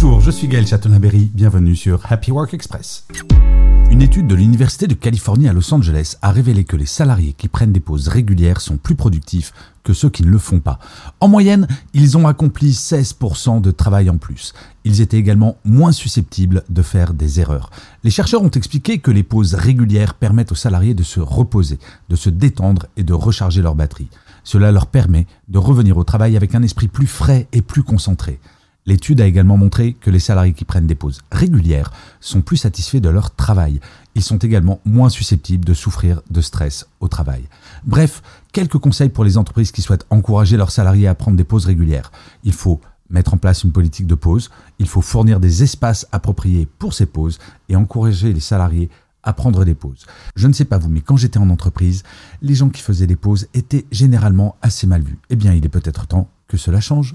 Bonjour, je suis Gaël Chatonaberry, bienvenue sur Happy Work Express. Une étude de l'Université de Californie à Los Angeles a révélé que les salariés qui prennent des pauses régulières sont plus productifs que ceux qui ne le font pas. En moyenne, ils ont accompli 16% de travail en plus. Ils étaient également moins susceptibles de faire des erreurs. Les chercheurs ont expliqué que les pauses régulières permettent aux salariés de se reposer, de se détendre et de recharger leur batterie. Cela leur permet de revenir au travail avec un esprit plus frais et plus concentré. L'étude a également montré que les salariés qui prennent des pauses régulières sont plus satisfaits de leur travail. Ils sont également moins susceptibles de souffrir de stress au travail. Bref, quelques conseils pour les entreprises qui souhaitent encourager leurs salariés à prendre des pauses régulières. Il faut mettre en place une politique de pause, il faut fournir des espaces appropriés pour ces pauses et encourager les salariés à prendre des pauses. Je ne sais pas vous, mais quand j'étais en entreprise, les gens qui faisaient des pauses étaient généralement assez mal vus. Eh bien, il est peut-être temps que cela change.